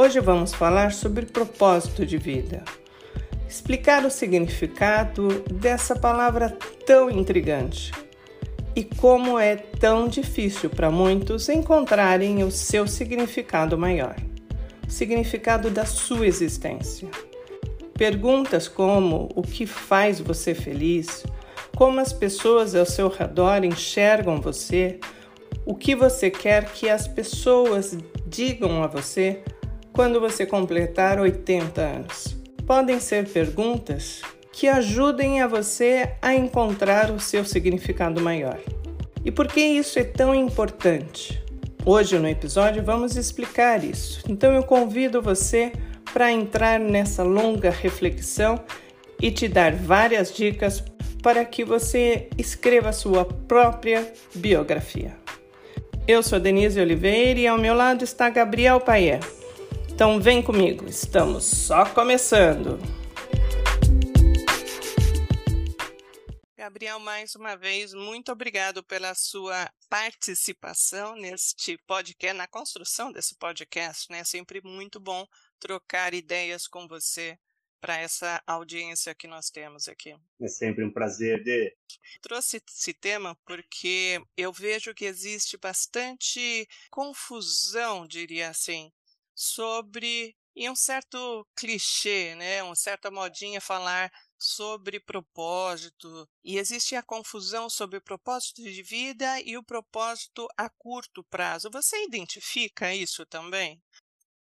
Hoje vamos falar sobre propósito de vida. Explicar o significado dessa palavra tão intrigante e como é tão difícil para muitos encontrarem o seu significado maior, o significado da sua existência. Perguntas como o que faz você feliz, como as pessoas ao seu redor enxergam você, o que você quer que as pessoas digam a você quando você completar 80 anos. Podem ser perguntas que ajudem a você a encontrar o seu significado maior. E por que isso é tão importante? Hoje no episódio vamos explicar isso. Então eu convido você para entrar nessa longa reflexão e te dar várias dicas para que você escreva sua própria biografia. Eu sou Denise Oliveira e ao meu lado está Gabriel Paia. Então vem comigo, estamos só começando. Gabriel, mais uma vez, muito obrigado pela sua participação neste podcast, na construção desse podcast, né? É sempre muito bom trocar ideias com você para essa audiência que nós temos aqui. É sempre um prazer de. Trouxe esse tema porque eu vejo que existe bastante confusão, diria assim, sobre e um certo clichê, né, uma certa modinha falar sobre propósito. E existe a confusão sobre o propósito de vida e o propósito a curto prazo. Você identifica isso também?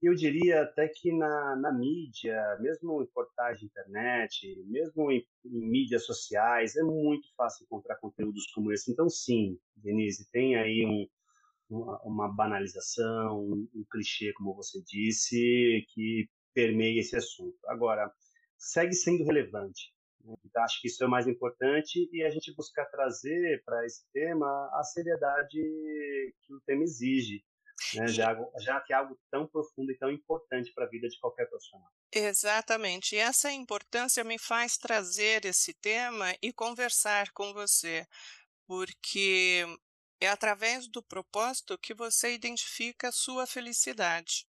eu diria até que na, na mídia, mesmo em portais de internet, mesmo em, em, mídias sociais, é muito fácil encontrar conteúdos como esse. Então, sim, Denise, tem aí um, uma, banalização, um, clichê, como você disse, que permeia esse assunto. Agora, segue sendo relevante. Né? Então, acho que isso é o mais importante e a gente buscar trazer para esse tema a seriedade que o tema exige né? Já, já que é algo tão profundo e tão importante para a vida de qualquer profissional. Exatamente. E essa importância me faz trazer esse tema e conversar com você, porque é através do propósito que você identifica a sua felicidade.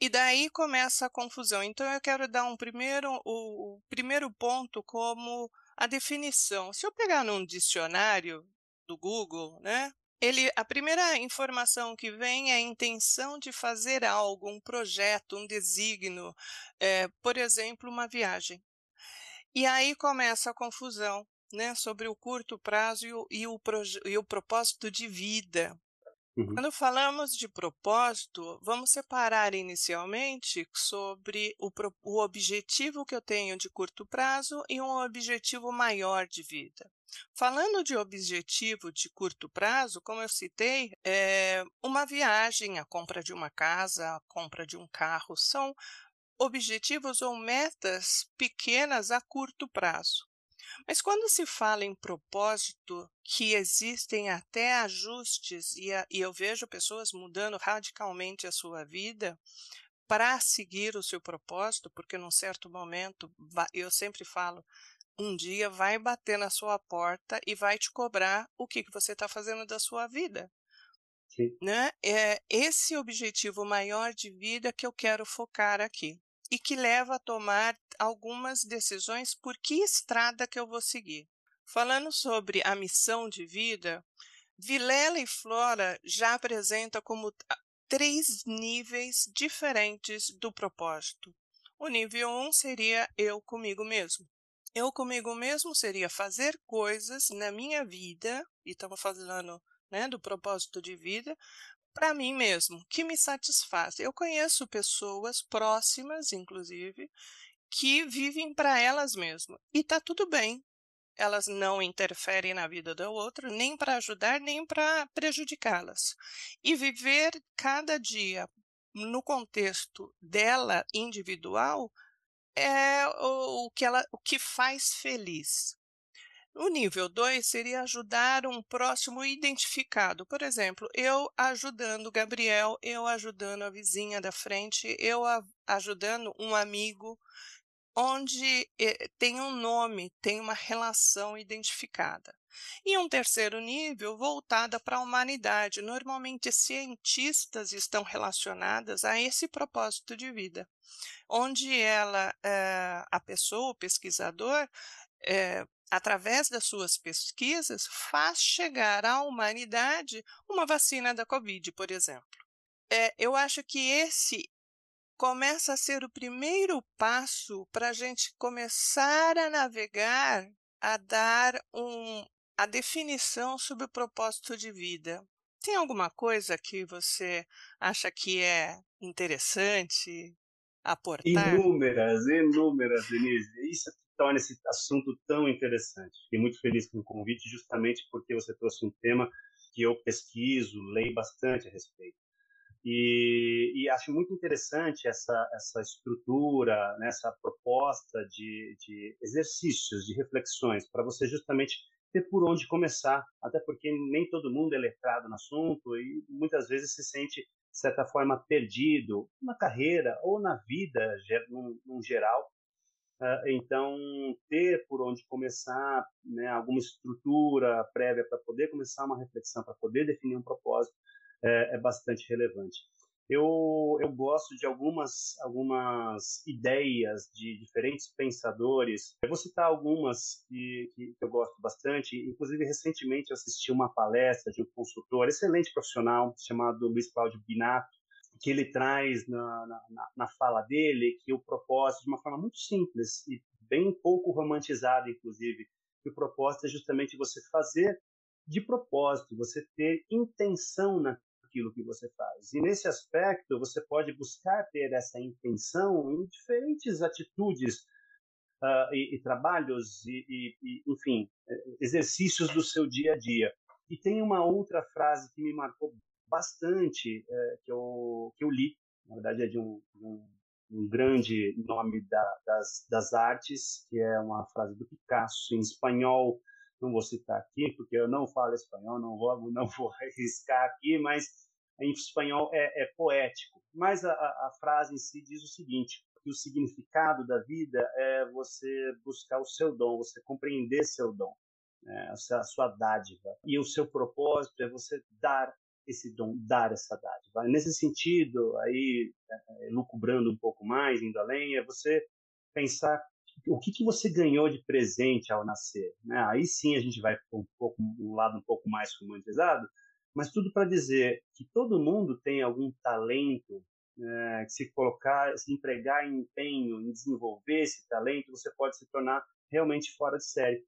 E daí começa a confusão. Então eu quero dar um primeiro, o, o primeiro ponto como a definição. Se eu pegar num dicionário do Google, né, ele, a primeira informação que vem é a intenção de fazer algo, um projeto, um desígnio, é, por exemplo, uma viagem. E aí começa a confusão né, sobre o curto prazo e o, e o, e o propósito de vida. Uhum. Quando falamos de propósito, vamos separar inicialmente sobre o, o objetivo que eu tenho de curto prazo e um objetivo maior de vida. Falando de objetivo de curto prazo, como eu citei, é uma viagem, a compra de uma casa, a compra de um carro, são objetivos ou metas pequenas a curto prazo. Mas quando se fala em propósito, que existem até ajustes, e, a, e eu vejo pessoas mudando radicalmente a sua vida para seguir o seu propósito, porque num certo momento, eu sempre falo, um dia vai bater na sua porta e vai te cobrar o que, que você está fazendo da sua vida. Sim. Né? É esse objetivo maior de vida que eu quero focar aqui e que leva a tomar algumas decisões por que estrada que eu vou seguir. Falando sobre a missão de vida, Vilela e Flora já apresenta como três níveis diferentes do propósito. O nível 1 um seria eu comigo mesmo. Eu comigo mesmo seria fazer coisas na minha vida, e estamos falando né, do propósito de vida, para mim mesmo, que me satisfaz. Eu conheço pessoas próximas, inclusive, que vivem para elas mesmas. E está tudo bem. Elas não interferem na vida da outra, nem para ajudar, nem para prejudicá-las. E viver cada dia no contexto dela individual é o, que ela, o que faz feliz. O nível 2 seria ajudar um próximo identificado. Por exemplo, eu ajudando Gabriel, eu ajudando a vizinha da frente, eu ajudando um amigo onde eh, tem um nome, tem uma relação identificada. E um terceiro nível voltada para a humanidade. Normalmente, cientistas estão relacionadas a esse propósito de vida, onde ela, eh, a pessoa, o pesquisador, eh, através das suas pesquisas, faz chegar à humanidade uma vacina da Covid, por exemplo. É, eu acho que esse começa a ser o primeiro passo para a gente começar a navegar, a dar um, a definição sobre o propósito de vida. Tem alguma coisa que você acha que é interessante aportar? Inúmeras, inúmeras, Denise. Isso torna esse assunto tão interessante. Fiquei muito feliz com o convite, justamente porque você trouxe um tema que eu pesquiso, leio bastante a respeito. E, e, acho muito interessante essa, essa estrutura, né, essa proposta de, de exercícios, de reflexões, para você justamente ter por onde começar, até porque nem todo mundo é letrado no assunto e muitas vezes se sente, de certa forma, perdido na carreira ou na vida, num, num geral. Uh, então, ter por onde começar, né, alguma estrutura prévia para poder começar uma reflexão, para poder definir um propósito, é, é bastante relevante. Eu, eu gosto de algumas, algumas ideias de diferentes pensadores. Eu vou citar algumas que, que, eu gosto bastante. Inclusive, recentemente eu assisti uma palestra de um consultor, excelente profissional, chamado Luiz Cláudio Binato, que ele traz na, na, na fala dele que o propósito, de uma forma muito simples e bem pouco romantizada, inclusive, que o propósito é justamente você fazer de propósito, você ter intenção na, aquilo que você faz. E nesse aspecto, você pode buscar ter essa intenção em diferentes atitudes uh, e, e, trabalhos e, e, e, enfim, exercícios do seu dia a dia. E tem uma outra frase que me marcou bastante, uh, que, eu, que eu li, na verdade é de um, um, um grande nome da, das, das artes, que é uma frase do Picasso em espanhol, não vou citar aqui, porque eu não falo espanhol, não vou, não vou arriscar aqui, mas em espanhol é, é poético. Mas a, a, frase em si diz o seguinte: que o significado da vida é você buscar o seu dom, você compreender seu dom, né, a sua dádiva. E o seu propósito é você dar esse dom, dar essa dádiva. Nesse sentido, aí, é, é, lucubrando um pouco mais, indo além, é você pensar o que, que você ganhou de presente ao nascer. Né? Aí sim a gente vai para um, um lado um pouco mais romantizado, mas tudo para dizer que todo mundo tem algum talento, é, que se colocar, se empregar em empenho, em desenvolver esse talento, você pode se tornar realmente fora de série.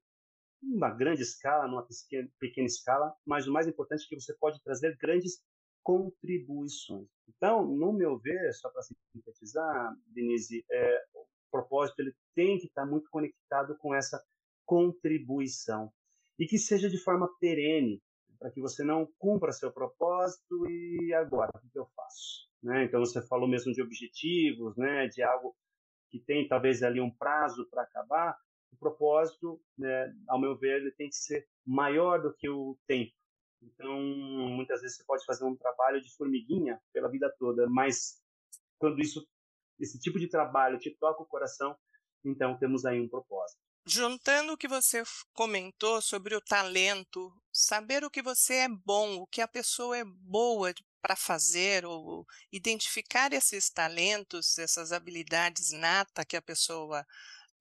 Uma grande escala, numa pequena, pequena escala, mas o mais importante é que você pode trazer grandes contribuições. Então, no meu ver, só para sintetizar, Denise, é, o propósito ele tem que estar muito conectado com essa contribuição e que seja de forma perene, para que você não cumpra seu propósito e agora, o que eu faço? Né? Então, você falou mesmo de objetivos, né? de algo que tem talvez ali um prazo para acabar. O propósito, né, ao meu ver, ele tem que ser maior do que o tempo. Então, muitas vezes você pode fazer um trabalho de formiguinha pela vida toda, mas quando isso, esse tipo de trabalho te toca o coração, então temos aí um propósito. Juntando o que você comentou sobre o talento, saber o que você é bom, o que a pessoa é boa para fazer, ou identificar esses talentos, essas habilidades nata que a pessoa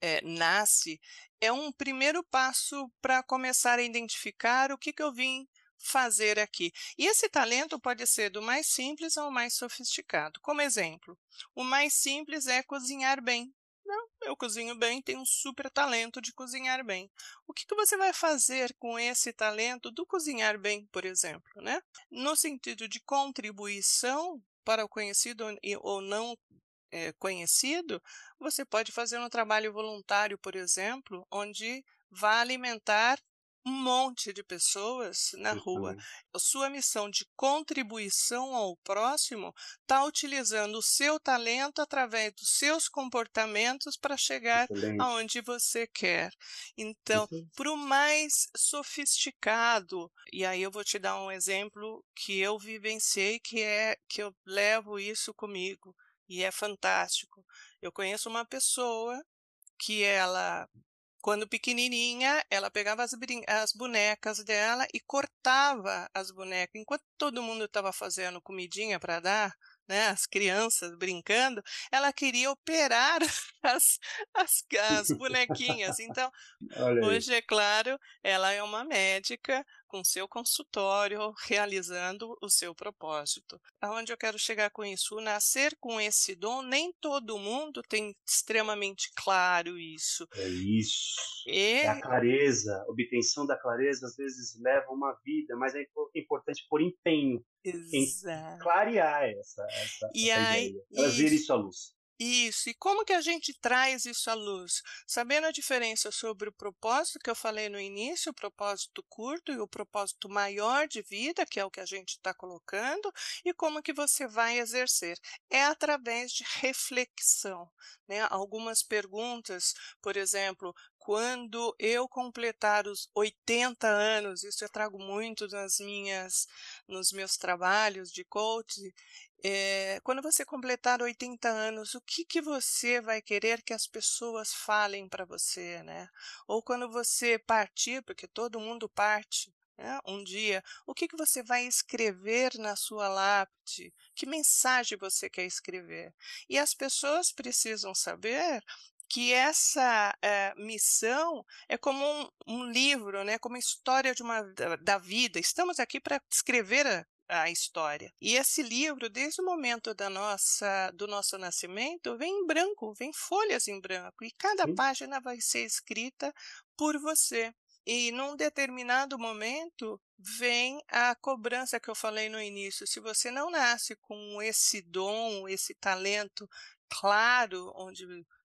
é, nasce, é um primeiro passo para começar a identificar o que, que eu vim fazer aqui. E esse talento pode ser do mais simples ao mais sofisticado. Como exemplo, o mais simples é cozinhar bem. Não, eu cozinho bem, tenho um super talento de cozinhar bem. O que, que você vai fazer com esse talento do cozinhar bem, por exemplo? Né? No sentido de contribuição para o conhecido ou não é, conhecido, você pode fazer um trabalho voluntário, por exemplo, onde vá alimentar um monte de pessoas na rua. A sua missão de contribuição ao próximo está utilizando o seu talento através dos seus comportamentos para chegar Excelente. aonde você quer. Então, para o mais sofisticado, e aí eu vou te dar um exemplo que eu vivenciei, que é que eu levo isso comigo e é fantástico. Eu conheço uma pessoa que ela quando pequenininha, ela pegava as, as, bonecas dela e cortava as bonecas. Enquanto todo mundo estava fazendo comidinha para dar, né, as crianças brincando, ela queria operar as, as, as bonequinhas. Então, hoje, é claro, ela é uma médica com seu consultório, realizando o seu propósito. Aonde eu quero chegar com isso? O nascer com esse dom, nem todo mundo tem extremamente claro isso. É isso. E... É a clareza, a obtenção da clareza às vezes leva uma vida, mas é importante por empenho Exato. em clarear essa, essa, e essa aí, ideia, trazer isso à luz. Isso. E como que a gente traz isso à luz? Sabendo a diferença sobre o propósito que eu falei no início, o propósito curto e o propósito maior de vida, que é o que a gente está colocando, e como que você vai exercer? É através de reflexão. Né? Algumas perguntas, por exemplo, quando eu completar os 80 anos, isso eu trago muito nas minhas, nos meus trabalhos de coach, é, quando você completar 80 anos, o que, que você vai querer que as pessoas falem para você, né? Ou quando você partir, porque todo mundo parte, né? um dia, o que, que você vai escrever na sua lápide? Que mensagem você quer escrever? E as pessoas precisam saber que essa é, missão é como um, um, livro, né, como a história de uma, da, da vida. Estamos aqui para escrever a, a história. E esse livro, desde o momento da nossa, do nosso nascimento, vem em branco, vem folhas em branco, e cada Sim. página vai ser escrita por você. E num determinado momento vem a cobrança que eu falei no início. Se você não nasce com esse dom, esse talento claro, onde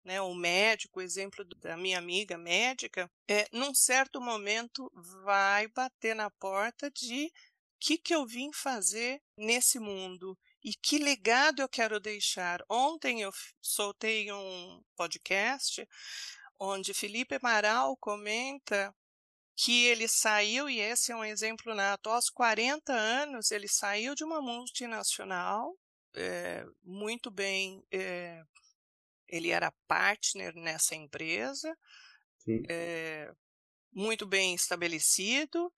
né, o médico, o exemplo da minha amiga médica, é, num certo momento vai bater na porta de o que, que eu vim fazer nesse mundo e que legado eu quero deixar. Ontem eu soltei um podcast onde Felipe Amaral comenta que ele saiu, e esse é um exemplo nato, aos 40 anos, ele saiu de uma multinacional, é, muito bem é, ele era partner nessa empresa, é, muito bem estabelecido.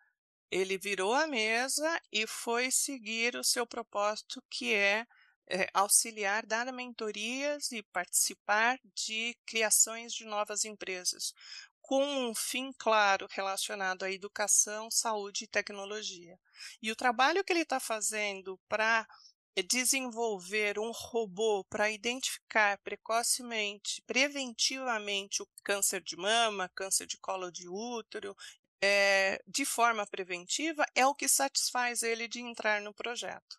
Ele virou a mesa e foi seguir o seu propósito, que é, é auxiliar, dar mentorias e participar de criações de novas empresas, com um fim claro relacionado à educação, saúde e tecnologia. E o trabalho que ele está fazendo para desenvolver um robô para identificar precocemente, preventivamente o câncer de mama, câncer de colo de útero, é, de forma preventiva, é o que satisfaz ele de entrar no projeto.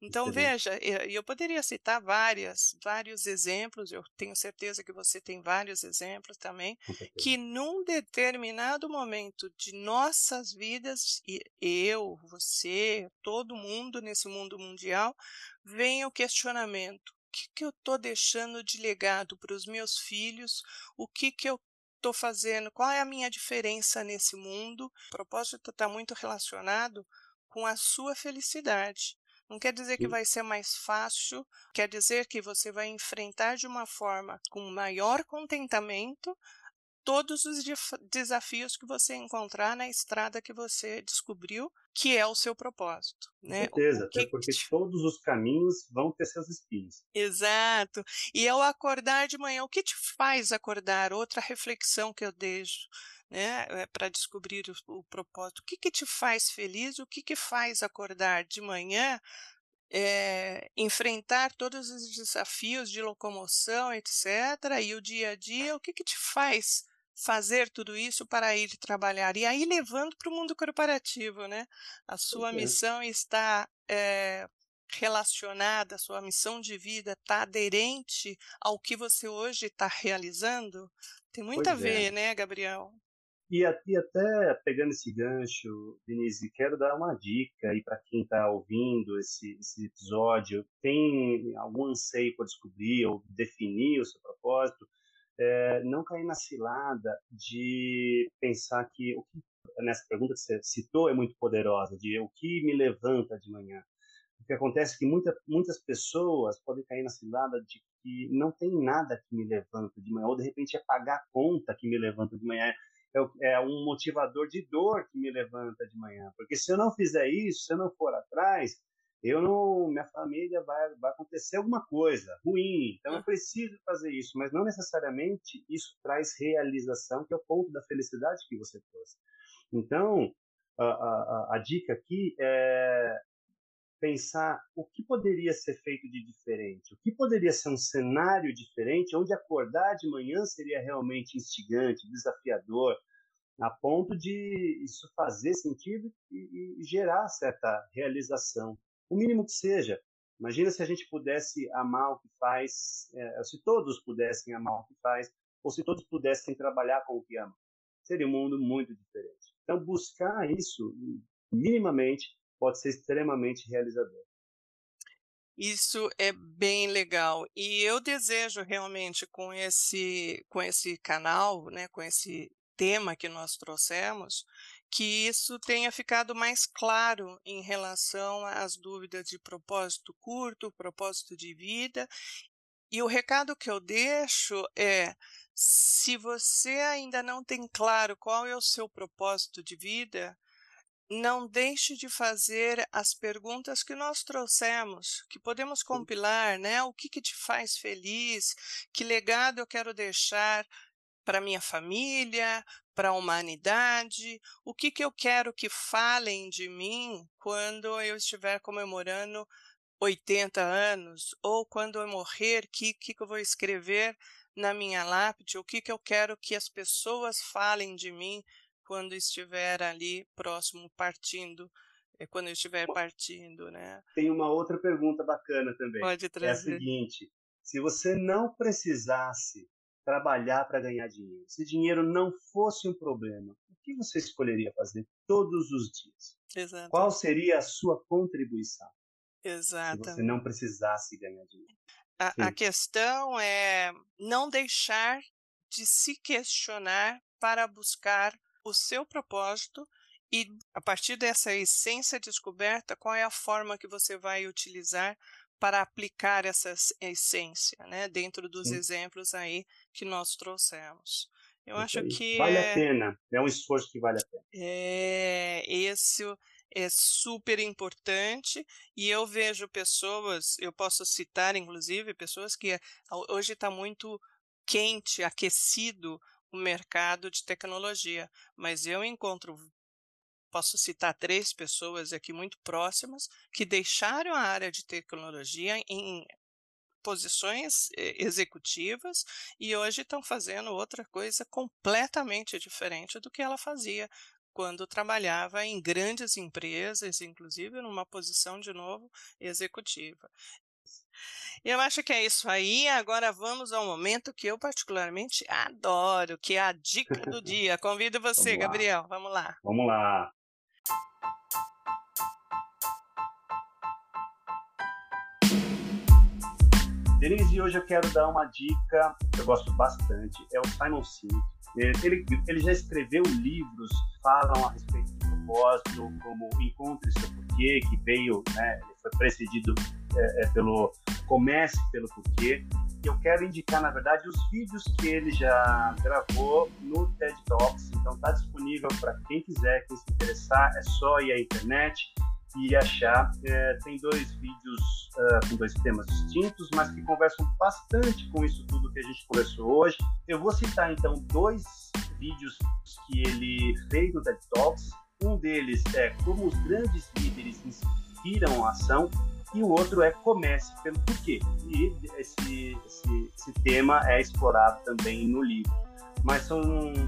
Então, veja, eu poderia citar várias, vários exemplos, eu tenho certeza que você tem vários exemplos também, que num determinado momento de nossas vidas, eu, você, todo mundo nesse mundo mundial, vem o questionamento: o que, que eu estou deixando de legado para os meus filhos? O que, que eu estou fazendo? Qual é a minha diferença nesse mundo? O propósito está muito relacionado com a sua felicidade. Não quer dizer que vai ser mais fácil, quer dizer que você vai enfrentar de uma forma com maior contentamento todos os desafios que você encontrar na estrada que você descobriu que é o seu propósito. Né? Com certeza, que... até porque todos os caminhos vão ter seus espinhos. Exato. E ao acordar de manhã, o que te faz acordar? Outra reflexão que eu deixo né, eh, para descobrir o, o, propósito. O que, que te faz feliz? O que, que faz acordar de manhã, é, enfrentar todos os desafios de locomoção, etc. E o dia a dia, o que, que te faz fazer tudo isso para ir trabalhar? E aí levando para o mundo corporativo, né? A sua missão está é, relacionada, a sua missão de vida está aderente ao que você hoje está realizando? Tem muito pois a ver, é. né, Gabriel? E, até pegando esse gancho, Denise, quero dar uma dica aí para quem está ouvindo esse, esse episódio, tem algum anseio por descobrir ou definir o seu propósito, é, não cair na cilada de pensar que o que nessa pergunta que você citou é muito poderosa, de o que me levanta de manhã. O que acontece é que muita, muitas pessoas podem cair na cilada de que não tem nada que me levanta de manhã, ou de repente é pagar a conta que me levanta de manhã, é, um motivador de dor que me levanta de manhã. Porque se eu não fizer isso, se eu não for atrás, eu não, minha família vai, vai acontecer alguma coisa ruim, então eu preciso fazer isso, mas não necessariamente isso traz realização, que é o ponto da felicidade que você trouxe. Então, a, a, a dica aqui é pensar o que poderia ser feito de diferente, o que poderia ser um cenário diferente, onde acordar de manhã seria realmente instigante, desafiador, a ponto de isso fazer sentido e, e gerar certa realização, o mínimo que seja. Imagina se a gente pudesse amar o que faz, é, se todos pudessem amar o que faz, ou se todos pudessem trabalhar com o que amam. Seria um mundo muito diferente. Então, buscar isso minimamente pode ser extremamente realizador. Isso é bem legal e eu desejo realmente com esse com esse canal, né, com esse tema que nós trouxemos, que isso tenha ficado mais claro em relação às dúvidas de propósito curto, propósito de vida. E o recado que eu deixo é: se você ainda não tem claro qual é o seu propósito de vida, não deixe de fazer as perguntas que nós trouxemos, que podemos compilar, né? O que, que te faz feliz? Que legado eu quero deixar para minha família, para a humanidade? O que, que eu quero que falem de mim quando eu estiver comemorando 80 anos? Ou quando eu morrer, o que, que eu vou escrever na minha lápide? O que, que eu quero que as pessoas falem de mim quando estiver ali próximo, partindo, é quando eu estiver partindo, né? Tem uma outra pergunta bacana também. Pode trazer. É a seguinte: se você não precisasse trabalhar para ganhar dinheiro, se dinheiro não fosse um problema, o que você escolheria fazer todos os dias? Exato. Qual seria a sua contribuição? Exato. Se você não precisasse ganhar dinheiro. A, a questão é não deixar de se questionar para buscar o seu propósito e, a partir dessa essência descoberta, qual é a forma que você vai utilizar para aplicar essa essência, né, dentro dos Sim. exemplos aí que nós trouxemos. Eu Isso acho aí. que vale é, a pena, é um esforço que vale a pena. É, esse é super importante e eu vejo pessoas, eu posso citar inclusive pessoas que hoje está muito quente, aquecido o mercado de tecnologia, mas eu encontro posso citar três pessoas aqui muito próximas que deixaram a área de tecnologia em posições eh, executivas e hoje estão fazendo outra coisa completamente diferente do que ela fazia quando trabalhava em grandes empresas, inclusive numa posição de novo executiva. Eu acho que é isso aí. Agora vamos ao momento que eu particularmente adoro, que é a dica do dia. Convido você, vamos Gabriel. Vamos lá. Vamos lá. Denise, hoje eu quero dar uma dica que eu gosto bastante. É o Simon Sinek. Ele, ele já escreveu livros que falam a respeito do propósito, como Encontre Seu Porquê, que veio, né, foi precedido é, é, pelo Comece pelo Porquê. Eu quero indicar, na verdade, os vídeos que ele já gravou no TED Talks. Então, está disponível para quem quiser, quem se interessar. É só ir à internet e achar. É, tem dois vídeos uh, com dois temas distintos, mas que conversam bastante com isso tudo que a gente conversou hoje. Eu vou citar, então, dois vídeos que ele fez no TED Talks. Um deles é como os grandes líderes inspiram a ação e o outro é comece pelo porquê. E esse, esse, esse tema é explorado também no livro. Mas são,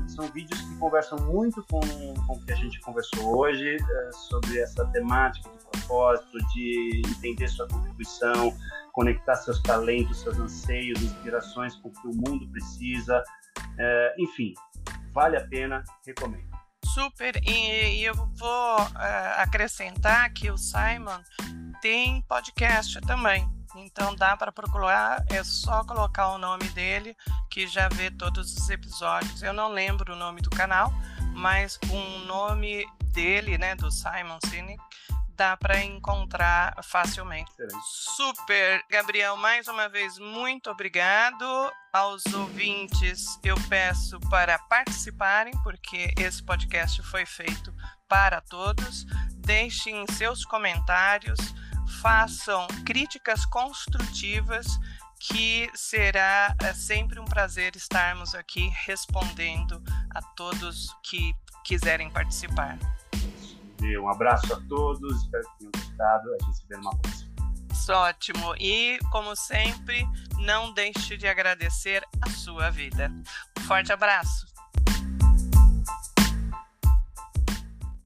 são vídeos que conversam muito com, com o que a gente conversou hoje, é, sobre essa temática de propósito, de entender sua contribuição, conectar seus talentos, seus anseios, inspirações com o que o mundo precisa. É, enfim, vale a pena, recomendo. Super, e, eu vou uh, acrescentar que o Simon tem podcast também. Então dá para procurar, é só colocar o nome dele que já vê todos os episódios. Eu não lembro o nome do canal, mas com o nome dele, né, do Simon Sinek, dá para encontrar facilmente. Excelente. Super, Gabriel, mais uma vez muito obrigado. Aos ouvintes, eu peço para participarem, porque esse podcast foi feito para todos. Deixem seus comentários, façam críticas construtivas que será é, sempre um prazer estarmos aqui respondendo a todos que quiserem participar. Um abraço a todos, espero que tenham gostado. A gente se vê numa próxima. Ótimo. E, como sempre, não deixe de agradecer a sua vida. Um forte abraço.